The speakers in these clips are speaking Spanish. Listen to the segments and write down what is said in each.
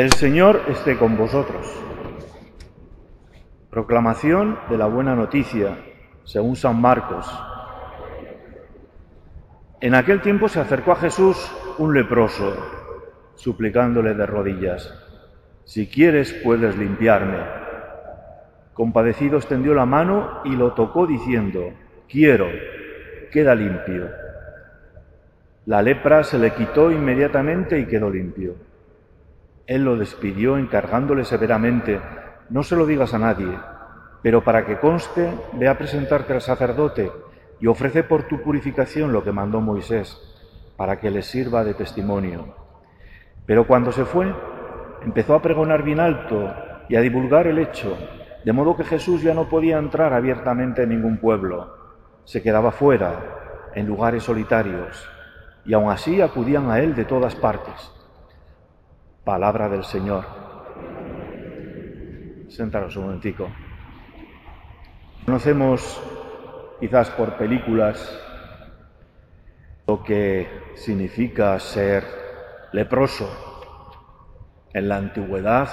El Señor esté con vosotros. Proclamación de la buena noticia, según San Marcos. En aquel tiempo se acercó a Jesús un leproso, suplicándole de rodillas, si quieres puedes limpiarme. Compadecido extendió la mano y lo tocó diciendo, quiero, queda limpio. La lepra se le quitó inmediatamente y quedó limpio. Él lo despidió encargándole severamente, no se lo digas a nadie, pero para que conste, ve a presentarte al sacerdote y ofrece por tu purificación lo que mandó Moisés, para que le sirva de testimonio. Pero cuando se fue, empezó a pregonar bien alto y a divulgar el hecho, de modo que Jesús ya no podía entrar abiertamente en ningún pueblo, se quedaba fuera, en lugares solitarios, y aun así acudían a él de todas partes. Palabra del Señor. Sentaros un momentico. Conocemos, quizás por películas, lo que significa ser leproso. En la antigüedad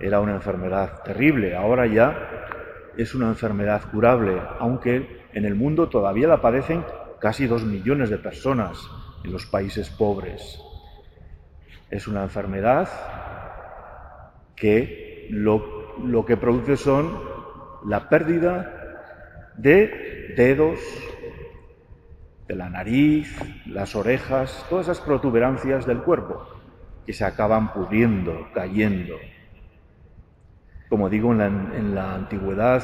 era una enfermedad terrible, ahora ya es una enfermedad curable, aunque en el mundo todavía la padecen casi dos millones de personas en los países pobres. Es una enfermedad que lo, lo que produce son la pérdida de dedos, de la nariz, las orejas, todas esas protuberancias del cuerpo que se acaban pudriendo, cayendo. Como digo, en la, en la antigüedad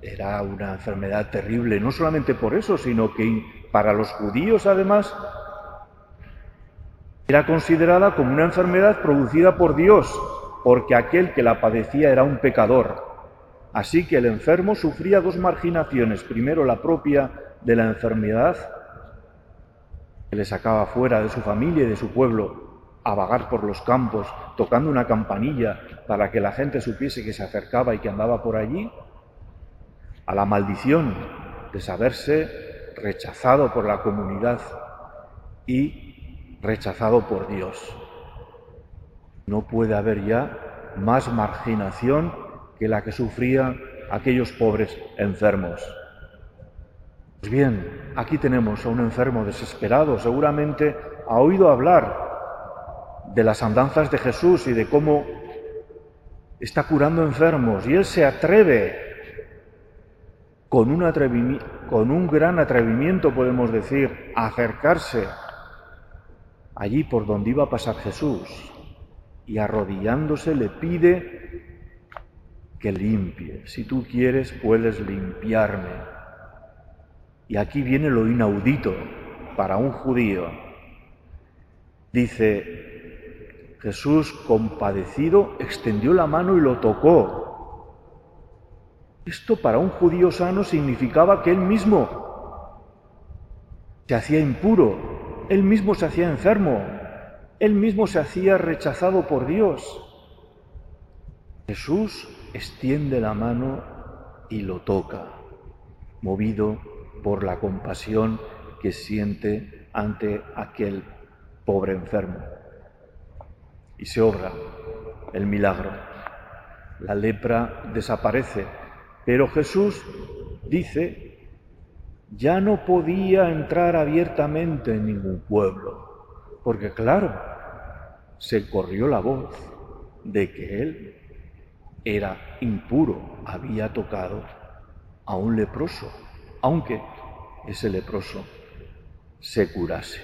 era una enfermedad terrible, no solamente por eso, sino que para los judíos además era considerada como una enfermedad producida por Dios, porque aquel que la padecía era un pecador. Así que el enfermo sufría dos marginaciones. Primero la propia de la enfermedad, que le sacaba fuera de su familia y de su pueblo a vagar por los campos, tocando una campanilla para que la gente supiese que se acercaba y que andaba por allí, a la maldición de saberse rechazado por la comunidad y rechazado por Dios. No puede haber ya más marginación que la que sufrían aquellos pobres enfermos. Pues bien, aquí tenemos a un enfermo desesperado, seguramente ha oído hablar de las andanzas de Jesús y de cómo está curando enfermos y él se atreve con un, con un gran atrevimiento, podemos decir, a acercarse allí por donde iba a pasar Jesús y arrodillándose le pide que limpie. Si tú quieres, puedes limpiarme. Y aquí viene lo inaudito para un judío. Dice, Jesús compadecido extendió la mano y lo tocó. Esto para un judío sano significaba que él mismo se hacía impuro, él mismo se hacía enfermo, él mismo se hacía rechazado por Dios. Jesús extiende la mano y lo toca, movido por la compasión que siente ante aquel pobre enfermo. Y se obra el milagro. La lepra desaparece, pero Jesús dice ya no podía entrar abiertamente en ningún pueblo, porque claro, se corrió la voz de que él era impuro, había tocado a un leproso, aunque ese leproso se curase.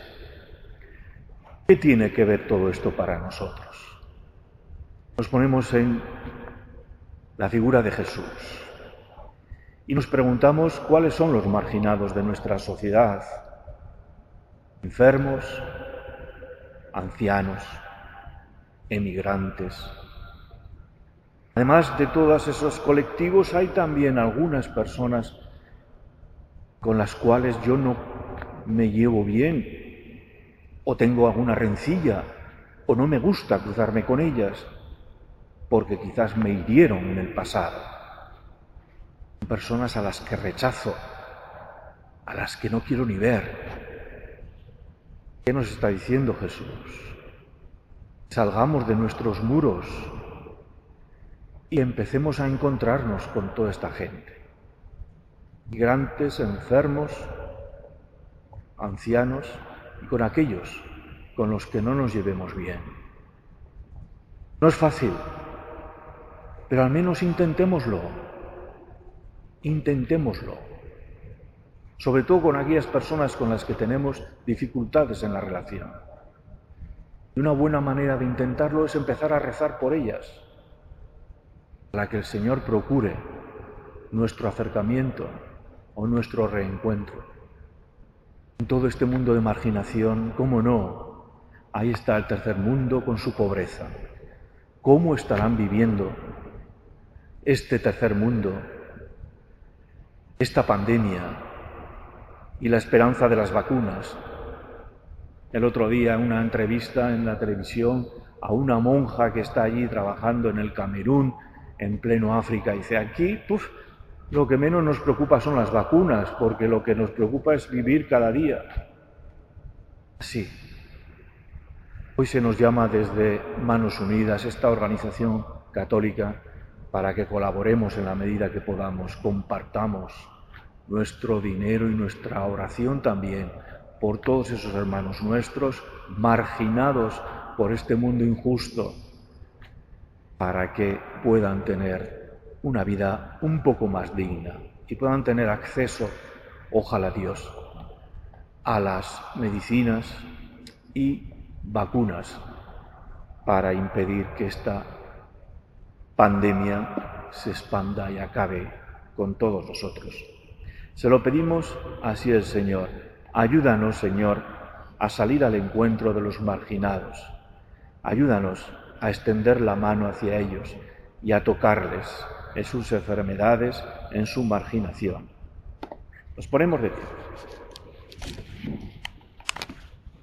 ¿Qué tiene que ver todo esto para nosotros? Nos ponemos en la figura de Jesús y nos preguntamos cuáles son los marginados de nuestra sociedad, enfermos, ancianos, emigrantes. Además de todos esos colectivos hay también algunas personas con las cuales yo no me llevo bien o tengo alguna rencilla o no me gusta cruzarme con ellas porque quizás me hirieron en el pasado personas a las que rechazo, a las que no quiero ni ver. ¿Qué nos está diciendo Jesús? salgamos de nuestros muros y empecemos a encontrarnos con toda esta gente. Migrantes, enfermos, ancianos y con aquellos con los que no nos llevemos bien. No es fácil, pero al menos intentémoslo. Intentémoslo. Sobre todo con aquellas personas con las que tenemos dificultades en la relación. Y una buena manera de intentarlo es empezar a rezar por ellas, para que el Señor procure nuestro acercamiento o nuestro reencuentro. En todo este mundo de marginación, ¿cómo no? Ahí está el tercer mundo con su pobreza. ¿Cómo estarán viviendo este tercer mundo, esta pandemia y la esperanza de las vacunas? El otro día, una entrevista en la televisión a una monja que está allí trabajando en el Camerún, en pleno África, dice, aquí, puf, lo que menos nos preocupa son las vacunas, porque lo que nos preocupa es vivir cada día. Sí. Hoy se nos llama desde Manos Unidas, esta organización católica, para que colaboremos en la medida que podamos, compartamos nuestro dinero y nuestra oración también por todos esos hermanos nuestros marginados por este mundo injusto, para que puedan tener una vida un poco más digna y puedan tener acceso, ojalá Dios, a las medicinas y vacunas para impedir que esta pandemia se expanda y acabe con todos nosotros. Se lo pedimos así el Señor Ayúdanos, Señor, a salir al encuentro de los marginados. Ayúdanos a extender la mano hacia ellos y a tocarles en sus enfermedades, en su marginación. Nos ponemos de pie.